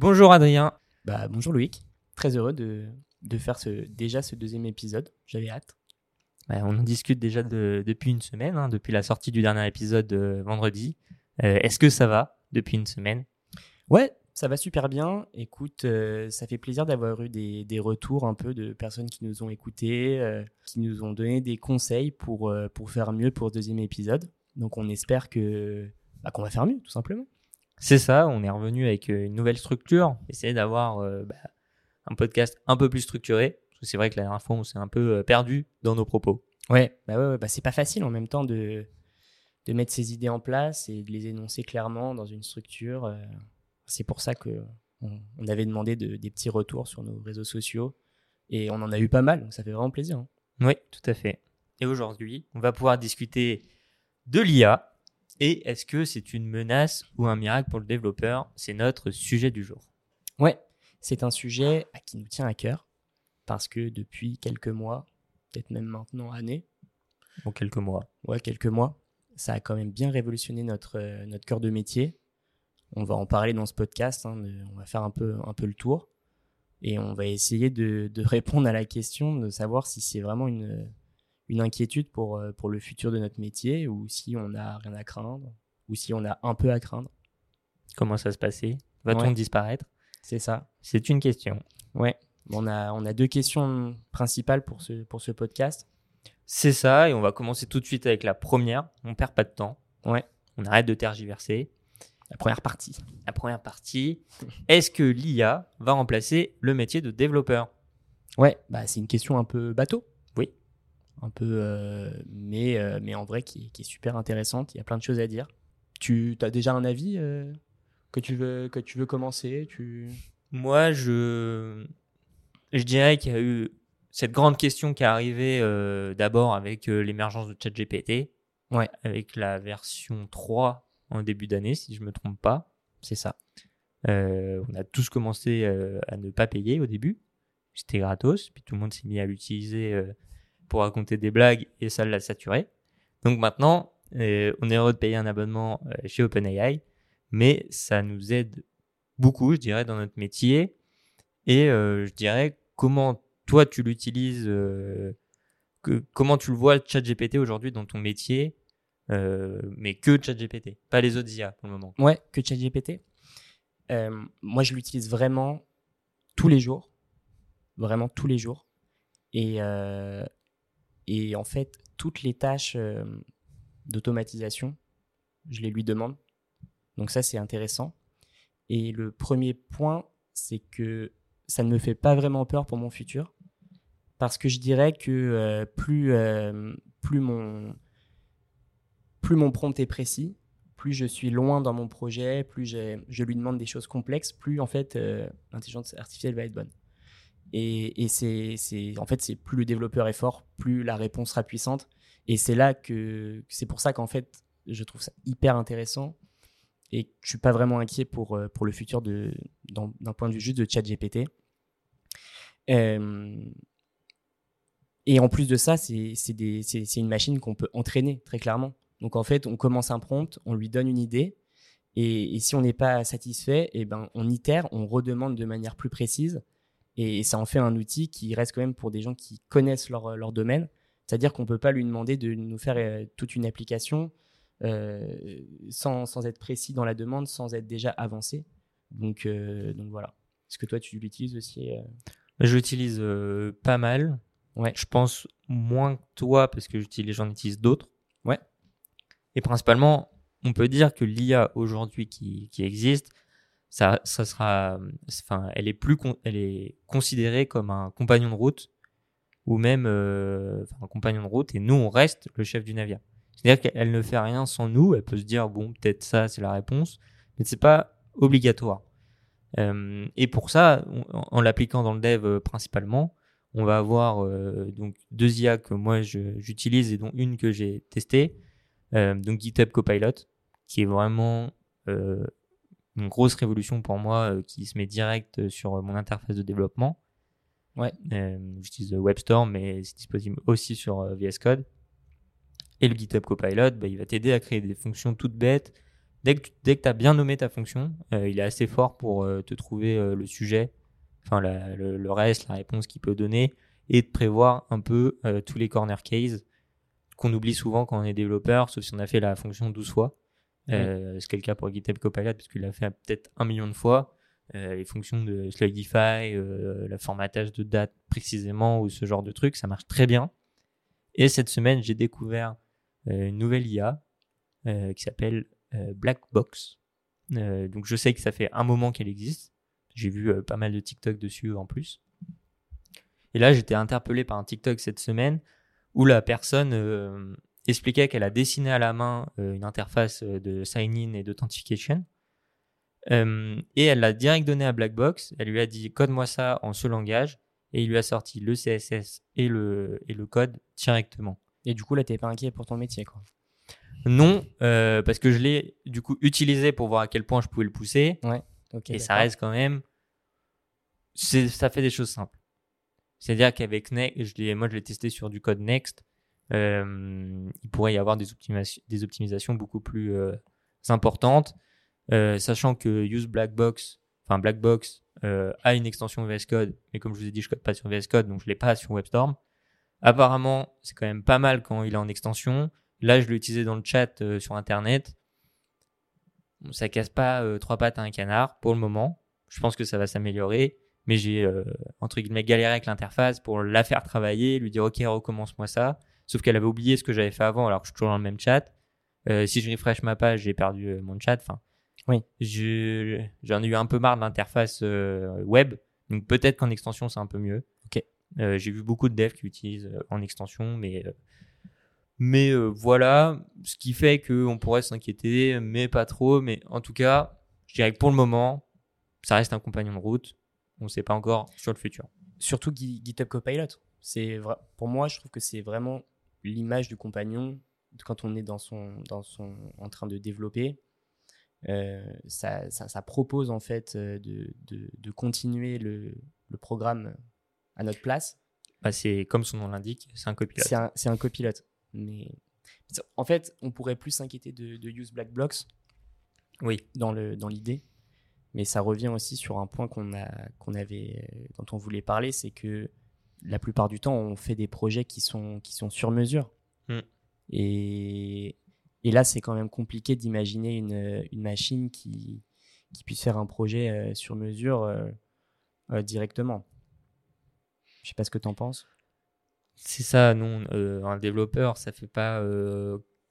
Bonjour Adrien. Bah, bonjour Loïc. Très heureux de, de faire ce, déjà ce deuxième épisode. J'avais hâte. Bah, on en discute déjà de- depuis une semaine, hein, depuis la sortie du dernier épisode euh, vendredi. Euh, Est-ce que ça va depuis une semaine? Ouais, ça va super bien. Écoute, euh, ça fait plaisir d'avoir eu des, des retours un peu de personnes qui nous ont écoutés, qui nous ont donné des conseils pour, pour faire mieux pour ce deuxième épisode. Donc on espère que bah, qu'on va faire mieux, tout simplement. C'est ça, on est revenu avec euh, une nouvelle structure, essayer d'avoir euh, bah, un podcast un peu plus structuré. Parce que c'est vrai que la dernière fois, on s'est un peu euh, perdu dans nos propos. Ouais, bah ouais, ouais, bah c'est pas facile en même temps de, de mettre ses idées en place et de les énoncer clairement dans une structure. C'est pour ça que on, on avait demandé de- des petits retours sur nos réseaux sociaux et on en a eu pas mal, donc ça fait vraiment plaisir. hein. Oui, tout à fait. Et aujourd'hui, on va pouvoir discuter de l'IA. Et est-ce que c'est une menace ou un miracle pour le développeur? C'est notre sujet du jour. Ouais, c'est un sujet à qui nous tient à cœur parce que depuis quelques mois, peut-être même maintenant années, Bon, quelques mois. ouais, quelques mois, ça a quand même bien révolutionné notre, euh, notre cœur de métier. On va en parler dans ce podcast, hein, on va faire un peu, un peu le tour et on va essayer de, de répondre à la question de savoir si c'est vraiment une, une inquiétude pour, euh, pour le futur de notre métier ou si on n'a rien à craindre ou si on a un peu à craindre? Comment ça se passait? Va-t-on Ouais. disparaître? C'est ça. C'est une question. Ouais. On a, on a deux questions principales pour ce, pour ce podcast. C'est ça, et on va commencer tout de suite avec la première. On perd pas de temps. Ouais. On arrête de tergiverser. La première partie. La première partie, est-ce que l'IA va remplacer le métier de développeur? Ouais, bah, c'est une question un peu bateau. Un peu, euh, mais, euh, mais en vrai qui, est- qui est super intéressante. Il y a plein de choses à dire. Tu as déjà un avis euh, que, tu veux, que tu veux commencer tu... Moi, je, je dirais qu'il y a eu cette grande question qui est arrivée euh, d'abord avec euh, l'émergence de ChatGPT, Ouais. avec la version 3 en début d'année, si je me trompe pas. C'est ça. Euh, on a tous commencé à ne pas payer au début. C'était gratos. Puis tout le monde s'est mis à l'utiliser pour raconter des blagues et ça l'a saturé. Donc maintenant, euh, on est heureux de payer un abonnement euh, chez OpenAI, mais ça nous aide beaucoup, je dirais, dans notre métier. Et euh, je dirais comment toi tu l'utilises, euh, comment tu le vois ChatGPT aujourd'hui dans ton métier, mais que ChatGPT, pas les autres IA pour le moment. Ouais, que ChatGPT. Moi, je l'utilise vraiment tous les jours. Vraiment tous les jours. Et, et en fait, toutes les tâches euh, d'automatisation, je les lui demande. Donc ça, c'est intéressant. Et le premier point, c'est que ça ne me fait pas vraiment peur pour mon futur. Parce que je dirais que euh, plus, euh, plus, mon, plus mon prompt est précis, plus je suis loin dans mon projet, plus je lui demande des choses complexes, plus en fait l'intelligence artificielle va être bonne. Et, et c'est, en fait, c'est plus le développeur est fort, plus la réponse sera puissante. Et c'est là que c'est pour ça qu'en fait, je trouve ça hyper intéressant et que je suis pas vraiment inquiet pour, euh, pour le futur d'un point de vue juste de ChatGPT. Euh, et en plus de ça, c'est, une machine qu'on peut entraîner très clairement. Donc en fait, on commence un prompt, on lui donne une idée, et, et si on n'est pas satisfait, eh ben, on itère, on redemande de manière plus précise, et, ça en fait un outil qui reste quand même pour des gens qui connaissent leur, leur domaine. C'est-à-dire qu'on ne peut pas lui demander de nous faire euh, toute une application euh, sans, sans être précis dans la demande, sans être déjà avancé. Donc, euh, donc voilà. Est-ce que toi, tu l'utilises aussi euh? Je l'utilise euh, pas mal. Ouais. Je pense moins que toi parce que j'en utilise d'autres. Ouais. Et principalement, on peut dire que l'IA aujourd'hui qui, qui existe, ça, ça sera, enfin, elle est plus, elle est considérée comme un compagnon de route ou même euh, un compagnon de route et nous on reste le chef du navire. C'est-à-dire qu'elle ne fait rien sans nous. Elle peut se dire bon peut-être ça c'est la réponse, mais c'est pas obligatoire. Euh, et pour ça, en, l'appliquant dans le dev euh, principalement, on va avoir euh, donc deux IA que moi j'utilise et dont une que j'ai testée, euh, donc GitHub Copilot, qui est vraiment euh, une grosse révolution pour moi, euh, qui se met direct sur euh, mon interface de développement. Ouais. Euh, J'utilise WebStorm, mais c'est disponible aussi sur euh, VS Code. Et le GitHub Copilot, bah, il va t'aider à créer des fonctions toutes bêtes, dès que, dès que tu as bien nommé ta fonction, euh, il est assez fort pour euh, te trouver euh, le sujet, enfin la- le, le reste, la réponse qu'il peut donner, et de prévoir un peu euh, tous les corner cases qu'on oublie souvent quand on est développeur, sauf si on a fait la fonction 12 fois. Euh, Ce qui est le cas pour GitHub Copilot, parce qu'il l'a fait peut-être un million de fois. Euh, les fonctions de Slugify, euh, le formatage de date précisément, ou ce genre de trucs, ça marche très bien. Et cette semaine, j'ai découvert euh, une nouvelle IA euh, qui s'appelle euh, Blackbox. Donc je sais que ça fait un moment qu'elle existe. J'ai vu pas mal de TikTok dessus en plus. Et là, j'étais interpellé par un TikTok cette semaine où la personne expliquait qu'elle a dessiné à la main euh, une interface euh, de sign-in et d'authentification. Euh, et elle l'a direct donné à Blackbox. Elle lui a dit code-moi ça en ce langage. Et il lui a sorti le CSS et le, et le code directement. Et du coup, là, t'es pas inquiet pour ton métier, quoi. Non, euh, parce que je l'ai du coup utilisé pour voir à quel point je pouvais le pousser. Ok, et ça reste quand même. Ça fait des choses simples. C'est-à-dire qu'avec Next, je moi je l'ai testé sur du code Next, il pourrait y avoir des, optimisations beaucoup plus euh, importantes, euh, sachant que Use Blackbox, enfin Blackbox euh, a une extension VS Code, mais comme je vous ai dit, je code pas sur VS Code, donc je l'ai pas sur WebStorm. Apparemment, c'est quand même pas mal quand il est en extension. Là, je l'ai utilisé dans le chat euh, sur Internet. Bon, ça casse pas euh, trois pattes à un canard pour le moment. Je pense que ça va s'améliorer, mais j'ai euh, entre guillemets galéré avec l'interface pour la faire travailler, lui dire ok recommence-moi ça. Sauf qu'elle avait oublié ce que j'avais fait avant, alors que je suis toujours dans le même chat. Euh, si je refresh ma page, j'ai perdu euh, mon chat. Enfin, Oui. je- j'en ai eu un peu marre de l'interface euh, web. Donc peut-être qu'en extension c'est un peu mieux. Ok. Euh, j'ai vu beaucoup de devs qui utilisent en extension, mais mais voilà, ce qui fait qu'on pourrait s'inquiéter, mais pas trop. Mais en tout cas, je dirais que pour le moment, ça reste un compagnon de route. On ne sait pas encore sur le futur. Surtout Git- GitHub Copilot. C'est pour moi, je trouve que c'est vraiment l'image du compagnon quand on est dans son, dans son, en train de développer. Euh, ça, ça, ça propose en fait euh, de, de, de continuer le, le programme à notre place. Bah, c'est comme son nom l'indique, c'est un copilote. C'est un, un copilote. Mais en fait, on pourrait plus s'inquiéter de, de use black blocks Oui. dans le dans l'idée, mais ça revient aussi sur un point qu'on a qu'on avait euh, dont on voulait parler, c'est que la plupart du temps, on fait des projets qui sont qui sont sur mesure. Mm. Et et là, c'est quand même compliqué d'imaginer une, une machine qui qui puisse faire un projet euh, sur mesure euh, euh, directement. Je sais pas ce que tu en penses. C'est ça, non. un développeur, ça fait pas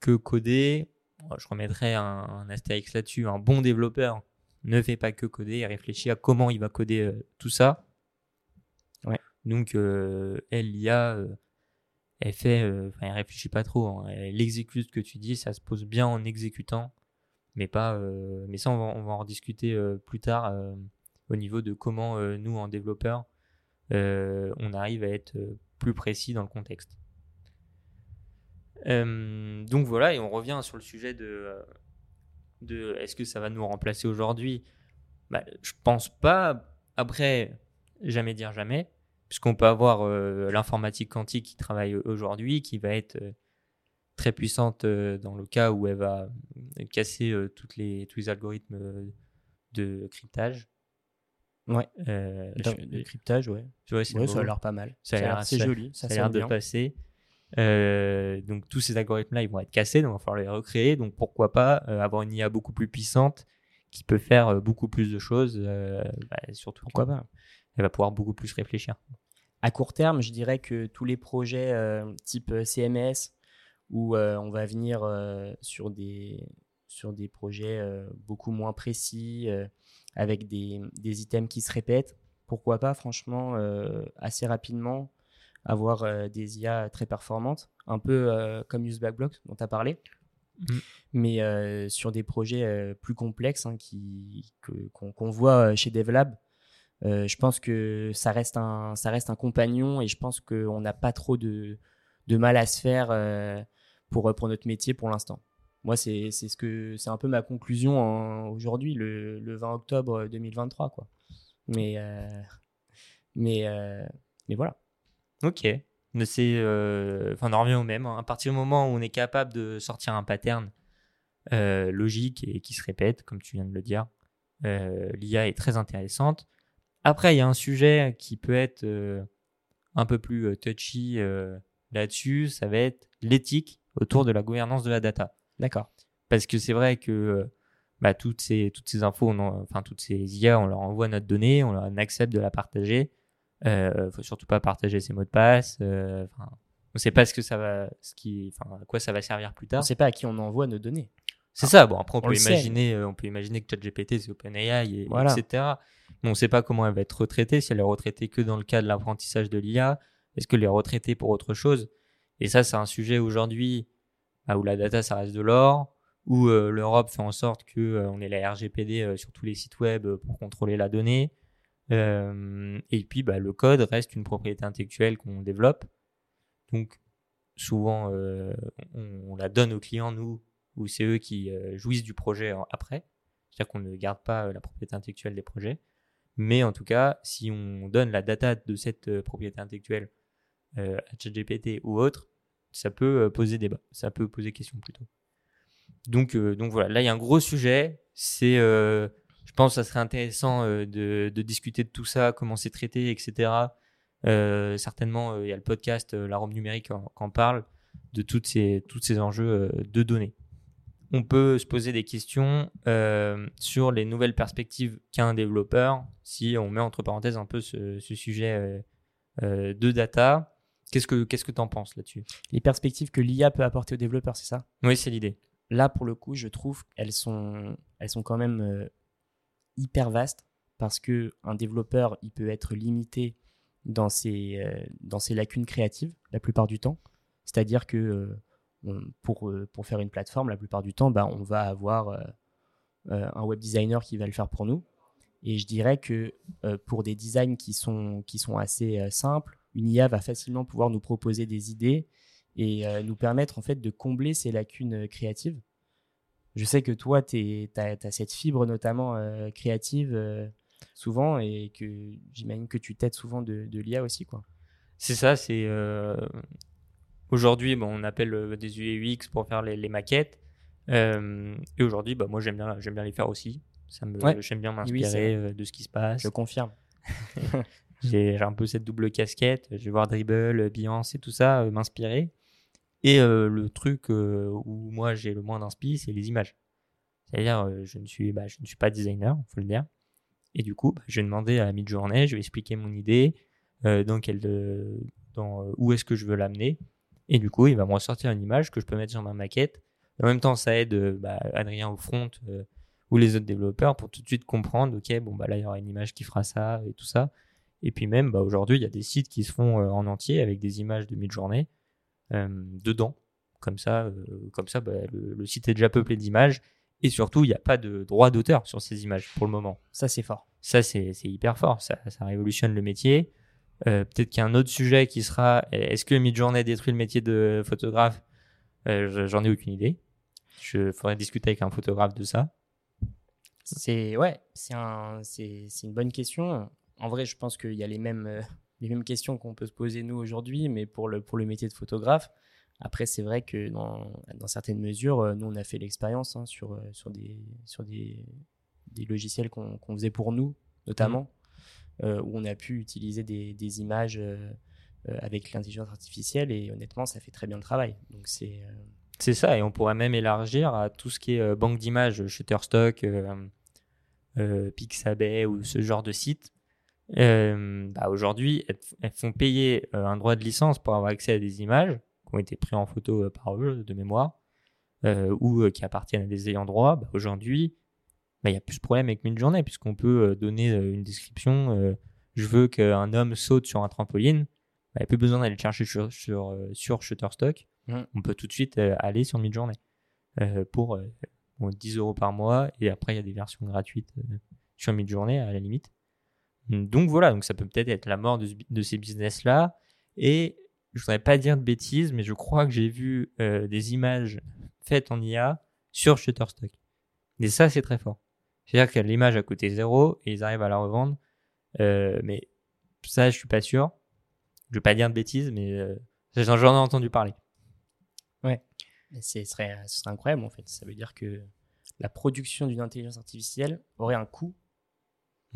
que coder. Je remettrais un, un astérix là-dessus. Un bon développeur ne fait pas que coder, il réfléchit à comment il va coder tout ça. Donc, euh, elle, l'IA, euh, elle fait, euh, enfin, elle réfléchit pas trop. hein. Elle exécute ce que tu dis, ça se pose bien en exécutant, mais pas. mais ça, on va, en rediscuter euh, plus tard au niveau de comment nous, en développeurs, on arrive à être plus précis dans le contexte. Donc voilà, et on revient sur le sujet de, de est-ce que ça va nous remplacer aujourd'hui? Bah, Je pense pas. Après, jamais dire jamais, puisqu'on peut avoir euh, l'informatique quantique qui travaille aujourd'hui, qui va être euh, très puissante euh, dans le cas où elle va casser toutes les, tous les algorithmes de cryptage. Ouais. Je- le cryptage, ouais. tu vois, c'est Ouais, ça a l'air pas mal. Ça a l'air- ça- joli, ça, a l'air de passer. Donc tous ces algorithmes-là, ils vont être cassés, donc il va falloir les recréer. Donc pourquoi pas avoir une IA beaucoup plus puissante qui peut faire beaucoup plus de choses, bah, surtout Pourquoi pas elle va pouvoir beaucoup plus réfléchir. À court terme, je dirais que tous les projets euh, type euh, CMS, où euh, on va venir euh, sur, des, sur des projets beaucoup moins précis, avec des, des items qui se répètent, pourquoi pas, franchement, assez rapidement, avoir des IA très performantes, un peu comme UseBackBlocks dont tu as parlé, Mhm. mais sur des projets plus complexes hein, qu'on voit chez DevLab. Euh, je pense que ça reste un, ça reste un compagnon et je pense qu'on n'a pas trop de, de mal à se faire euh, pour, pour notre métier pour l'instant. Moi, c'est ce que c'est un peu ma conclusion aujourd'hui, le, le 20 octobre 2023. Quoi. Mais, euh, mais, euh, mais voilà. Ok. Mais c'est, euh, enfin, on en revient au même. hein. À partir du moment où on est capable de sortir un pattern euh, logique et qui se répète, comme tu viens de le dire. Euh, L'IA est très intéressante. Après, il y a un sujet qui peut être euh, un peu plus euh, touchy euh, là-dessus, ça va être l'éthique autour de la gouvernance de la data. D'accord. Parce que c'est vrai que bah, toutes, ces, toutes ces infos, on en- enfin toutes ces IA, on leur envoie notre donnée, on, leur, on accepte de la partager. Euh, faut surtout pas partager ses mots de passe. enfin, on sait pas ce que ça va, ce qui, enfin, à quoi ça va servir plus On tard. ne sait pas à qui on envoie nos données. C'est ça. Bon, après, on, on peut imaginer, euh, on peut imaginer que ChatGPT, c'est OpenAI, et, Voilà. etc. Mais on ne sait pas comment elle va être retraitée. Si elle est retraitée que dans le cas de l'apprentissage de l'IA, est-ce qu'elle est retraitée pour autre chose? Et ça, c'est un sujet aujourd'hui bah, où la data, ça reste de l'or, où euh, l'Europe fait en sorte que euh, on ait la RGPD sur tous les sites web pour contrôler la donnée. Et puis, bah, le code reste une propriété intellectuelle qu'on développe. Donc, souvent, on, on la donne aux clients, nous, ou c'est eux qui euh, jouissent du projet après. C'est-à-dire qu'on ne garde pas euh, la propriété intellectuelle des projets. Mais en tout cas, si on donne la data de cette euh, propriété intellectuelle à ChatGPT ou autre, ça peut poser débat, ça peut poser question plutôt. Donc, voilà, là il y a un gros sujet. Je pense, que ça serait intéressant de, discuter de tout ça, comment c'est traité, etc. Certainement, il y a le podcast La Rome numérique qui en, parle de toutes ces, tous ces enjeux de données. On peut se poser des questions euh, sur les nouvelles perspectives qu'a un développeur si on met entre parenthèses un peu ce, ce sujet euh, euh, de data. Qu'est-ce que qu'est-ce que t'en penses là-dessus? Les perspectives que l'IA peut apporter aux développeurs, c'est ça? Oui, c'est l'idée. Là, pour le coup, je trouve qu'elles sont, elles sont quand même euh, hyper vastes parce que un développeur, il peut être limité dans ses, dans ses lacunes créatives la plupart du temps. C'est-à-dire que pour, euh, pour faire une plateforme, la plupart du temps, bah, on va avoir euh, euh, un web designer qui va le faire pour nous. Et je dirais que pour des designs qui sont, qui sont assez simples, une IA va facilement pouvoir nous proposer des idées et nous permettre en fait de combler ces lacunes créatives. Je sais que toi, tu as, cette fibre notamment créative souvent et que j'imagine que tu t'aides souvent de, de l'IA aussi. C'est ça, c'est aujourd'hui, bon, on appelle euh, des UX pour faire les, les maquettes. Euh, et aujourd'hui, bah, moi, j'aime bien, j'aime bien les faire aussi. Ça me, Ouais. j'aime bien m'inspirer euh, de ce qui se passe. Je confirme. J'ai un peu cette double casquette. Je vais voir Dribble, Beyoncé et tout ça, euh, m'inspirer. Et euh, le truc où moi j'ai le moins d'inspi, c'est les images. C'est-à-dire, je ne suis, bah, je ne suis pas designer, faut le dire. Et du coup, bah, je vais demander à Midjourney, je vais expliquer mon idée, dans quel, dans où est-ce que je veux l'amener. Et du coup, il va me ressortir une image que je peux mettre sur ma maquette. En même temps, ça aide euh, bah, Adrien au front euh, ou les autres développeurs pour tout de suite comprendre, ok, bon bah là il y aura une image qui fera ça et tout ça. Et puis même, bah, aujourd'hui, il y a des sites qui se font euh, en entier avec des images de mid-journée euh, dedans. Comme ça, comme ça bah, le, le site est déjà peuplé d'images. Et surtout, il n'y a pas de droit d'auteur sur ces images pour le moment. Ça, c'est fort. Ça, c'est c'est hyper fort. Ça, ça révolutionne le métier. Euh, Peut-être qu'il y a un autre sujet qui sera est-ce que Midjourney détruit le métier de photographe? Euh, je- J'en ai aucune idée. Je faudrait discuter avec un photographe de ça. C'est ouais, c'est un, une bonne question. En vrai, je pense qu'il y a les mêmes, euh, les mêmes questions qu'on peut se poser nous aujourd'hui, mais pour le, pour le métier de photographe. Après, c'est vrai que dans, dans certaines mesures, euh, nous, on a fait l'expérience hein, sur, euh, sur, des, sur des, des logiciels qu'on qu'on faisait pour nous, notamment, euh, où on a pu utiliser des, images euh, euh, avec l'intelligence artificielle, et honnêtement, ça fait très bien le travail. Donc, c'est. euh, C'est ça, et on pourrait même élargir à tout ce qui est euh, banque d'images, Shutterstock, euh, euh, Pixabay ou ce genre de site. Euh, bah, Aujourd'hui, elles, font payer euh, un droit de licence pour avoir accès à des images qui ont été prises en photo euh, par eux, de mémoire, euh, ou euh, qui appartiennent à des ayants droit. Bah, Aujourd'hui, bah, il n'y a plus ce problème avec Midjourney, puisqu'on peut euh, donner euh, une description. euh, je veux qu'un homme saute sur un trampoline. Bah, Il n'y a plus besoin d'aller le chercher sur, sur, sur Shutterstock on peut tout de suite aller sur Midjourney euh, pour bon, 10 euros par mois et après il y a des versions gratuites sur Midjourney à la limite. Donc voilà, donc ça peut peut-être être la mort de, ce- de ces business là et je voudrais pas dire de bêtises mais je crois que j'ai vu euh, des images faites en IA sur Shutterstock. Et ça c'est très fort. C'est-à-dire que l'image a coûté zéro et ils arrivent à la revendre. Euh, mais ça je suis pas sûr. Je vais pas dire de bêtises mais euh, j'en ai entendu parler. Mais ce serait, ce serait incroyable en fait. Ça veut dire que la production d'une intelligence artificielle aurait un coût.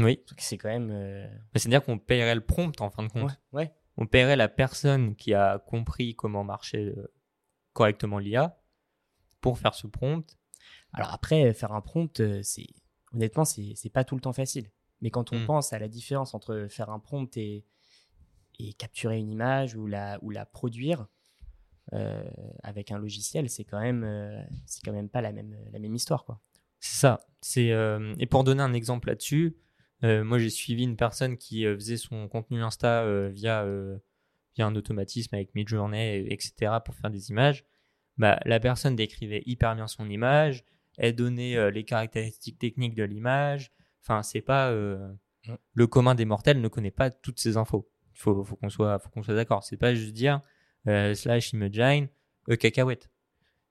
Oui. C'est quand même. euh, Bah, C'est-à-dire qu'on paierait le prompt en fin de compte. Ouais, ouais. On paierait la personne qui a compris comment marchait correctement l'IA pour faire ce prompt. Alors après, faire un prompt, c'est honnêtement, c'est pas tout le temps facile. Mais quand on Mm. pense à la différence entre faire un prompt et, et capturer une image ou la, ou la produire euh, avec un logiciel, c'est quand même, euh, c'est quand même pas la même, la même histoire, quoi. C'est ça. C'est euh, et pour donner un exemple là-dessus, moi j'ai suivi une personne qui faisait son contenu Insta via via un automatisme avec Midjourney, etc. pour faire des images. Bah, la personne décrivait hyper bien son image, elle donnait euh, les caractéristiques techniques de l'image. Enfin, c'est pas euh, le commun des mortels ne connaît pas toutes ces infos. Il faut, faut qu'on soit, faut qu'on soit d'accord. C'est pas juste dire euh, slash Imogen euh, cacahuète.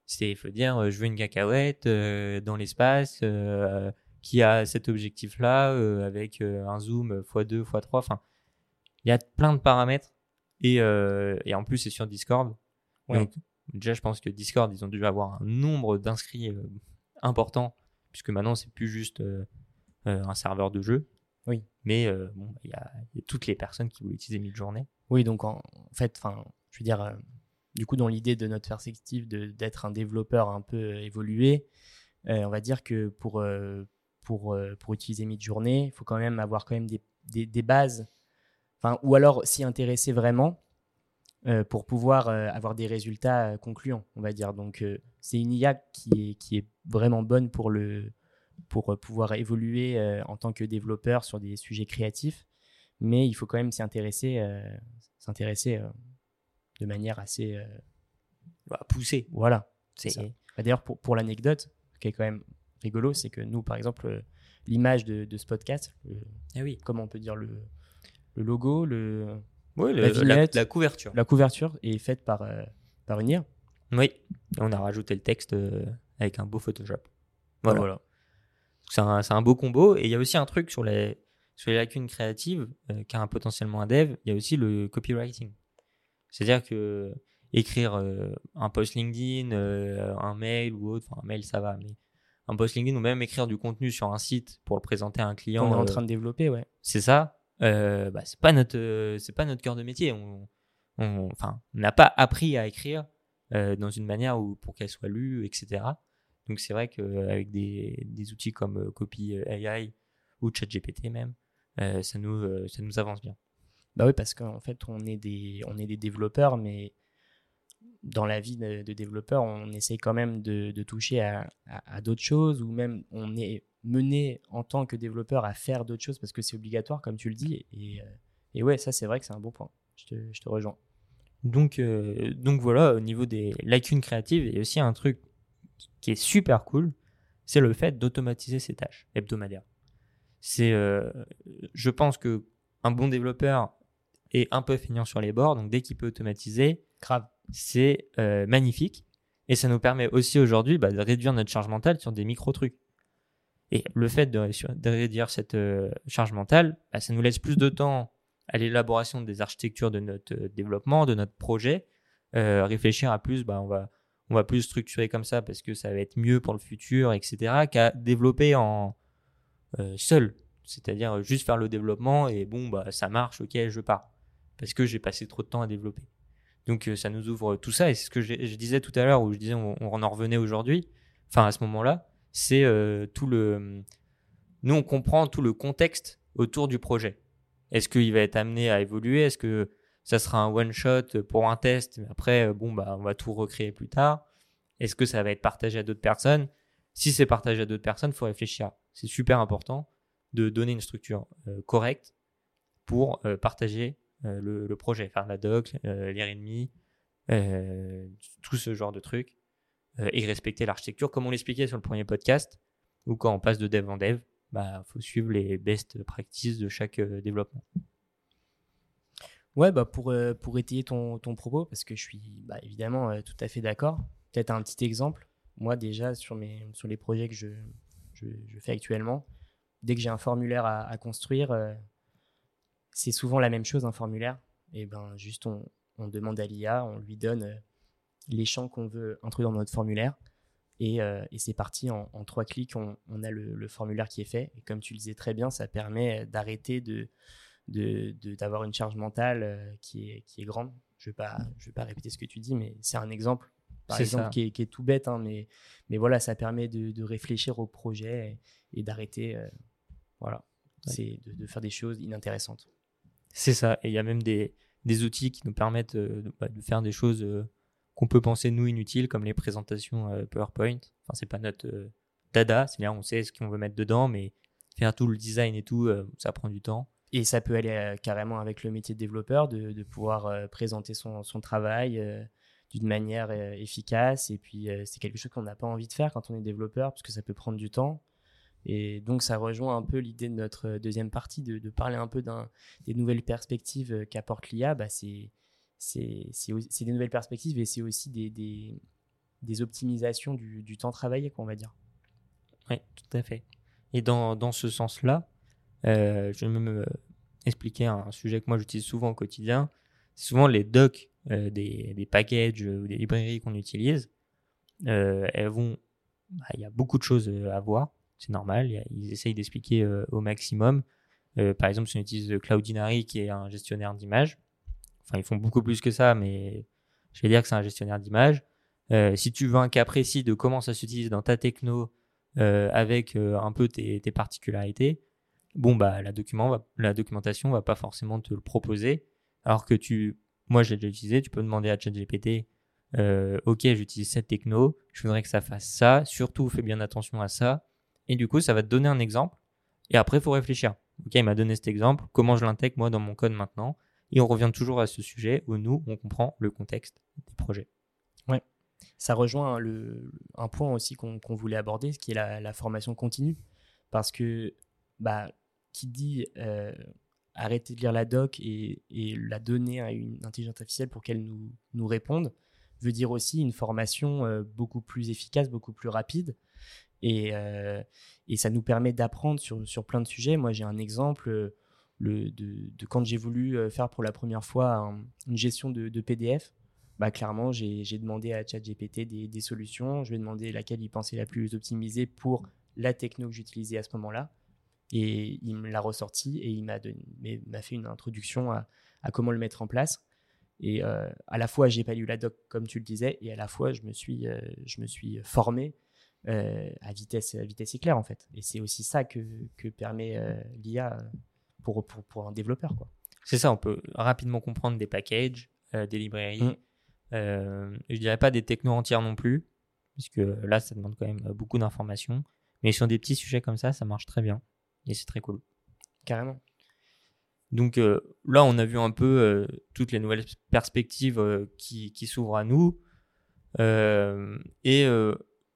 C'est, il faut dire, je veux une cacahuète dans l'espace qui a cet objectif-là euh, avec euh, un zoom x2, x3. Enfin, il y a plein de paramètres et, euh, et en plus c'est sur Discord. Ouais. Donc déjà, je pense que Discord, ils ont dû avoir un nombre d'inscrits important puisque maintenant c'est plus juste euh, euh, un serveur de jeu. Oui. Mais euh, bon, il y, a, il y a toutes les personnes qui voulaient utiliser Midjourney. Oui, donc en, en fait, enfin, je veux dire, euh, du coup, dans l'idée de notre perspective d'être un développeur un peu évolué, on va dire que pour, pour, pour utiliser Midjourney, il faut quand même avoir quand même des, des, des bases, enfin, ou alors s'y intéresser vraiment euh, pour pouvoir euh, avoir des résultats euh, concluants, on va dire. Donc, c'est une IA qui est, qui est vraiment bonne pour, le, pour pouvoir évoluer en tant que développeur sur des sujets créatifs, mais il faut quand même s'y intéresser, s'intéresser de manière assez. Bah, pousser. voilà. Bah, D'ailleurs, pour, pour l'anecdote, qui est quand même rigolo, c'est que nous, par exemple, l'image de, de ce podcast, le- Ah oui. comment on peut dire le, le logo, le, Oui, La vignette. la couverture. la couverture est faite par, euh, par une IA. Oui. Et on a rajouté le texte euh, avec un beau Photoshop. Voilà. Voilà. C'est un, un beau combo. Et il y a aussi un truc sur les, sur les lacunes créatives euh, qu'a potentiellement un dev. Il y a aussi le copywriting. C'est-à-dire que écrire euh, un post LinkedIn, euh, un mail ou autre, enfin un mail ça va, mais un post LinkedIn ou même écrire du contenu sur un site pour le présenter à un client. On est en train de développer, ouais. c'est ça. Euh, bah, c'est pas notre, euh, c'est pas notre cœur de métier. On, enfin, on n'a pas appris à écrire euh, dans une manière où pour qu'elle soit lue, etc. Donc c'est vrai qu'avec des, des outils comme Copy AI ou ChatGPT même, ça nous, ça nous avance bien. Bah oui, parce qu'en fait, on est, des, on est des développeurs, mais dans la vie de, de développeur, on essaye quand même de, de toucher à, à- à d'autres choses, ou même on est mené en tant que développeur à faire d'autres choses parce que c'est obligatoire, comme tu le dis. Et, euh, et ouais, ça, c'est vrai que c'est un bon point. Je te, je te rejoins. Donc, euh, donc voilà, au niveau des lacunes créatives, il y a aussi un truc qui est super cool, c'est le fait d'automatiser ses tâches hebdomadaires. C'est, euh, je pense que un bon développeur est un peu feignant sur les bords, donc dès qu'il peut automatiser, Grave. C'est euh, magnifique. Et ça nous permet aussi aujourd'hui bah, de réduire notre charge mentale sur des micro-trucs. Et le fait de, réduire cette euh, charge mentale, bah, ça nous laisse plus de temps à l'élaboration des architectures de notre euh, développement, de notre projet, réfléchir à plus, bah, on, va, on va plus structurer comme ça parce que ça va être mieux pour le futur, etc., qu'à développer en seul. C'est-à-dire juste faire le développement et bon, bah, ça marche, ok, je pars. Parce que j'ai passé trop de temps à développer. Donc euh, ça nous ouvre tout ça et c'est ce que je disais tout à l'heure où je disais on, en revenait aujourd'hui. Enfin à ce moment-là, c'est euh, tout le. Nous on comprend tout le contexte autour du projet. Est-ce qu'il va être amené à évoluer? Est-ce que ça sera un one shot pour un test? Mais Après euh, bon bah on va tout recréer plus tard. Est-ce que ça va être partagé à d'autres personnes? Si c'est partagé à d'autres personnes, faut réfléchir. C'est super important de donner une structure correcte pour partager le, le projet, faire la doc, euh, les README, euh, tout ce genre de trucs, euh, et respecter l'architecture, comme on l'expliquait sur le premier podcast, ou quand on passe de dev en dev, bah faut suivre les best practices de chaque euh, développement. Ouais, bah pour, euh, pour étayer ton, ton propos, parce que je suis bah, évidemment euh, tout à fait d'accord. Peut-être un petit exemple. Moi, déjà, sur, mes, sur les projets que je, je, fais actuellement, dès que j'ai un formulaire à, construire, euh, c'est souvent la même chose, un formulaire. Et ben, juste, on, on demande à l'IA, on lui donne euh, les champs qu'on veut introduire dans notre formulaire. Et, c'est parti, en, trois clics, on, a le, formulaire qui est fait. Et comme tu le disais très bien, ça permet d'arrêter de, d'avoir de, une charge mentale qui est, qui est grande. Je ne vais, pas, je vais pas répéter ce que tu dis, mais c'est un exemple par exemple, qui est, qui est, tout bête, hein, mais, mais voilà, ça permet de, de réfléchir au projet et, d'arrêter, euh, voilà, c'est de, faire des choses inintéressantes. C'est ça, et il y a même des, des, outils qui nous permettent euh, bah, de, faire des choses euh, qu'on peut penser nous inutiles, comme les présentations PowerPoint. Enfin, c'est pas notre dada, c'est là on sait ce qu'on veut mettre dedans, mais faire tout le design et tout, ça prend du temps. Et ça peut aller carrément avec le métier de développeur, de, pouvoir présenter son, son travail d'une manière euh, efficace. Et puis, euh, c'est quelque chose qu'on n'a pas envie de faire quand on est développeur, parce que ça peut prendre du temps. Et donc, ça rejoint un peu l'idée de notre euh, deuxième partie, de, parler un peu des nouvelles perspectives qu'apporte l'IA. Bah, c'est des nouvelles perspectives et c'est aussi des, des, des, optimisations du, du temps travaillé, qu'on va dire. Oui, tout à fait. Et dans, dans ce sens-là, je vais me expliquer un sujet que moi j'utilise souvent au quotidien. Souvent les docs euh, des, des, packages ou des librairies qu'on utilise, euh, elles vont, bah, il y a beaucoup de choses euh, à voir, c'est normal, ils essayent d'expliquer au maximum. par exemple, si on utilise Cloudinary, qui est un gestionnaire d'images, enfin ils font beaucoup plus que ça, mais je vais dire que c'est un gestionnaire d'images. si tu veux un cas précis de comment ça s'utilise dans ta techno avec un peu tes, tes, particularités, bon bah la, document va, la documentation va pas forcément te le proposer, alors que tu moi, je l'ai déjà utilisé. Tu peux demander à ChatGPT euh, Ok, j'utilise cette techno, je voudrais que ça fasse ça. Surtout, fais bien attention à ça. Et du coup, ça va te donner un exemple. Et après, il faut réfléchir. Ok, il m'a donné cet exemple. Comment je l'intègre moi dans mon code maintenant? Et on revient toujours à ce sujet où nous, on comprend le contexte des projets. Ouais. Ça rejoint le, un point aussi qu'on voulait aborder, ce qui est la, formation continue. Parce que, bah, qui dit euh, arrêter de lire la doc et, la donner à une intelligence artificielle pour qu'elle nous, nous réponde veut dire aussi une formation euh, beaucoup plus efficace, beaucoup plus rapide. Et, euh, et ça nous permet d'apprendre sur, sur, plein de sujets. Moi, j'ai un exemple euh, le, de, de, quand j'ai voulu faire pour la première fois une gestion de, de PDF. Bah, clairement, j'ai demandé à ChatGPT des, des solutions. Je lui ai demandé laquelle il pensait la plus optimisée pour la techno que j'utilisais à ce moment-là. Et il me l'a ressorti et il m'a fait une introduction à, comment le mettre en place. Et euh, à la fois, j'ai pas lu la doc comme tu le disais, et à la fois, je me suis, euh, je me suis formé euh, à vitesse, à vitesse éclair en fait. Et c'est aussi ça que, que permet l'IA pour, pour, pour, un développeur. Quoi. C'est ça, on peut rapidement comprendre des packages, des librairies. Mm. je dirais pas des technos entières non plus, puisque là, ça demande quand même beaucoup d'informations. Mais sur des petits sujets comme ça, ça marche très bien. Et c'est très cool. Carrément. Donc euh, là, on a vu un peu euh, toutes les nouvelles perspectives euh, qui, qui s'ouvrent à nous. et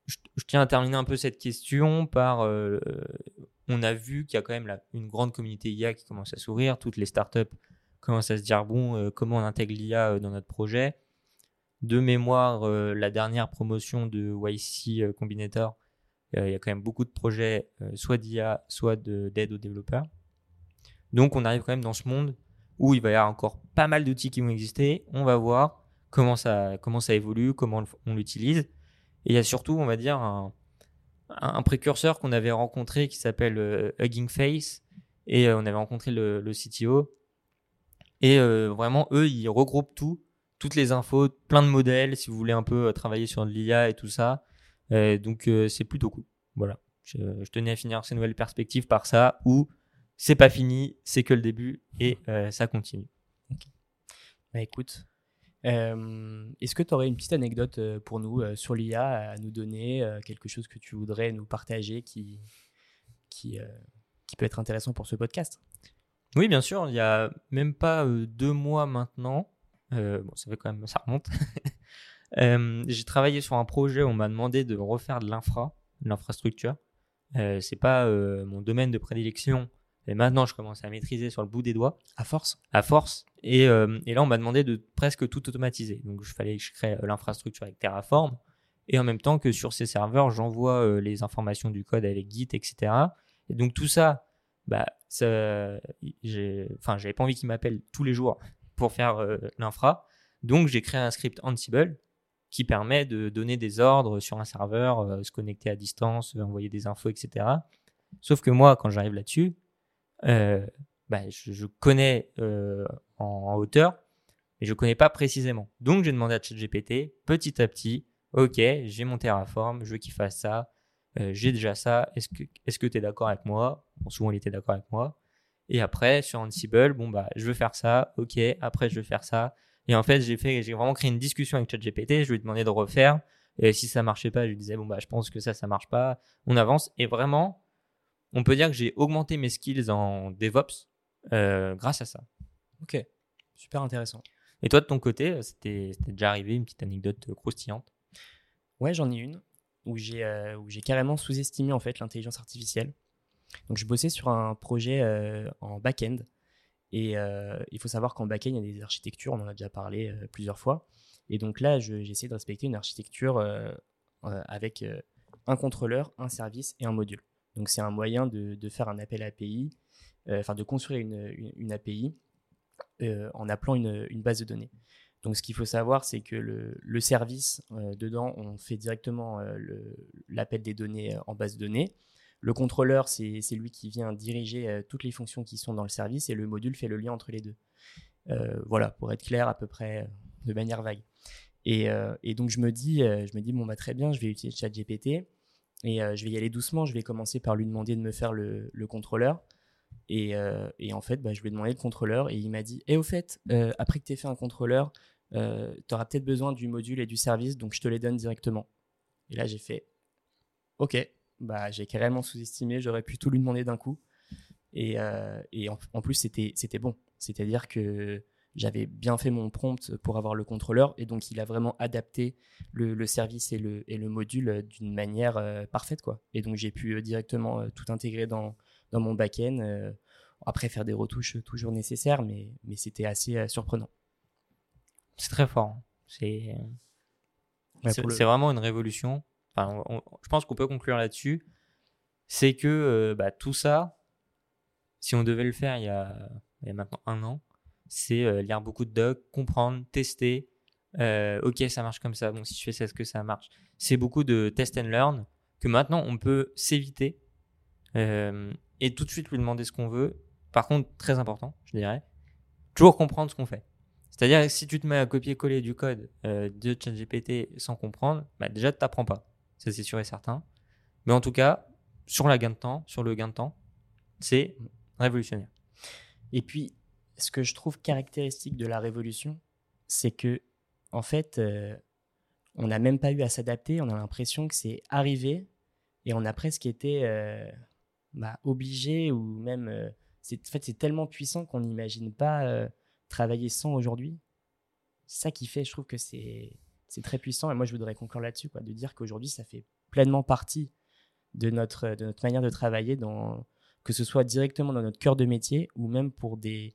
je, tiens à terminer un peu cette question par... on a vu qu'il y a quand même une grande communauté IA qui commence à s'ouvrir. Toutes les startups commencent à se dire, bon, comment on intègre l'IA dans notre projet? De mémoire, la dernière promotion de YC Combinator euh, il y a quand même beaucoup de projets, euh, soit d'IA, soit d'aide aux développeurs. Donc on arrive quand même dans ce monde où il va y avoir encore pas mal d'outils qui vont exister. On va voir comment ça évolue, comment on l'utilise. Et il y a surtout, on va dire, un, précurseur qu'on avait rencontré qui s'appelle euh, Hugging Face. Et on avait rencontré le, CTO. Et vraiment, eux, ils regroupent tout, toutes les infos, plein de modèles, si vous voulez un peu travailler sur l'IA et tout ça. Euh, donc euh, c'est plutôt cool. Voilà. Je, tenais à finir ces nouvelles perspectives par ça, où c'est pas fini, c'est que le début et euh, ça continue. Bah écoute, Est-ce que tu aurais une petite anecdote pour nous sur l'IA à nous donner, quelque chose que tu voudrais nous partager qui, qui, peut être intéressant pour ce podcast? Oui, bien sûr. Il y a même pas deux mois maintenant. bon, ça fait quand même, ça remonte. Euh, j'ai travaillé sur un projet où on m'a demandé de refaire de l'infra, de l'infrastructure. Euh, c'est pas euh, mon domaine de prédilection, mais maintenant je commence à maîtriser sur le bout des doigts. À force À force. Et, euh, et là, on m'a demandé de presque tout automatiser. Donc, il fallait que je crée l'infrastructure avec Terraform. Et en même temps que sur ces serveurs, j'envoie les informations du code avec Git, etc. Et donc, tout ça, bah, ça, j'avais pas envie qu'il m'appelle tous les jours pour faire l'infra. Donc, j'ai créé un script Ansible qui permet de donner des ordres sur un serveur, euh, se connecter à distance, euh, envoyer des infos, etc. Sauf que moi, quand j'arrive là-dessus, euh, bah, je, connais euh, en, hauteur, mais je connais pas précisément. Donc, j'ai demandé à ChatGPT, petit à petit, ok, j'ai mon Terraform, je veux qu'il fasse ça, euh, j'ai déjà ça, est-ce que est-ce que tu es d'accord avec moi? Bon, souvent, il était d'accord avec moi. Et après, sur Ansible, bon, bah, je veux faire ça, ok, après, je veux faire ça. Et en fait, j'ai fait, j'ai vraiment créé une discussion avec ChatGPT, je lui ai demandé de refaire. Et si ça marchait pas, je lui disais, bon, bah, je pense que ça, ça marche pas, on avance. Et vraiment, on peut dire que j'ai augmenté mes skills en DevOps euh, grâce à ça. Ok, super intéressant. Et toi, de ton côté, euh, c'était déjà arrivé une petite anecdote euh, croustillante? Ouais, j'en ai une où j'ai euh, carrément sous-estimé en fait l'intelligence artificielle. Donc je bossais sur un projet euh, en back-end et il faut savoir qu'en back-end il y a des architectures, on en a déjà parlé plusieurs fois. Et donc là, j'ai essayé de respecter une architecture avec un contrôleur, un service et un module. Donc c'est un moyen de, de faire un appel API, euh, enfin de construire une, une- API euh, en appelant une, une base de données. Donc ce qu'il faut savoir, c'est que le, le service, euh, dedans, on fait directement l'appel des données en base de données. Le contrôleur, c'est lui qui vient diriger toutes les fonctions qui sont dans le service et le module fait le lien entre les deux. Voilà, pour être clair à peu près de manière vague. Et, et donc je me dis, je me dis bon bah très bien, je vais utiliser ChatGPT et euh, je vais y aller doucement. Je vais commencer par lui demander de me faire le, le contrôleur. Et, euh, et en fait, bah, je lui ai demandé le contrôleur et il m'a dit, et au fait, euh, après que tu aies fait un contrôleur, tu auras peut-être besoin du module et du service, donc je te les donne directement. Et là, j'ai fait, ok, bah j'ai carrément sous-estimé, j'aurais pu tout lui demander d'un coup. Et, en, plus, c'était bon. C'est-à-dire que j'avais bien fait mon prompt pour avoir le contrôleur, et donc il a vraiment adapté le, le service et le, et le module d'une manière euh, parfaite. quoi. Et donc j'ai pu euh, directement euh, tout intégrer dans, dans mon back-end. euh, après, faire des retouches toujours nécessaires, mais, mais c'était assez euh, surprenant. C'est très fort. hein. C'est Ouais, le- vraiment une révolution. Enfin, on- on- je pense qu'on peut conclure là-dessus. C'est que euh, bah, tout ça, si on devait le faire il y a, il y a maintenant un an, c'est euh, lire beaucoup de docs, comprendre, tester. Euh, ok, ça marche comme ça. Bon, si je fais ça, est-ce que ça marche? C'est beaucoup de test and learn que maintenant on peut s'éviter euh, et tout de suite lui demander ce qu'on veut. Par contre, très important, je dirais, toujours comprendre ce qu'on fait. C'est-à-dire que si tu te mets à copier-coller du code de ChatGPT sans comprendre, bah déjà tu t'apprends pas. Ça c'est sûr et certain. Mais en tout cas, sur la gain de temps, sur le gain de temps, c'est révolutionnaire. Et puis, ce que je trouve caractéristique de la révolution, c'est que, en fait, euh, on n'a même pas eu à s'adapter. On a l'impression que c'est arrivé et on a presque été euh, bah, obligé ou même. euh, en fait, c'est tellement puissant qu'on n'imagine pas euh, travailler sans aujourd'hui. Ça qui fait, je trouve que c'est, très puissant. Et moi, je voudrais conclure là-dessus, de dire qu'aujourd'hui, ça fait pleinement partie de notre, manière de travailler, que ce soit directement dans notre cœur de métier ou même pour des,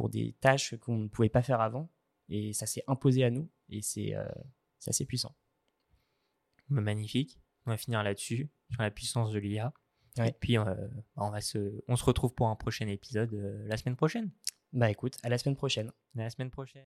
pour des tâches qu'on ne pouvait pas faire avant. Et ça s'est imposé à nous et c'est, euh, c'est assez puissant. Magnifique. On va finir là-dessus, sur la puissance de l'IA. Ouais. Et puis, euh, bah, on, va se, on se retrouve pour un prochain épisode euh, la semaine prochaine. Bah écoute, à la semaine prochaine. À la semaine prochaine.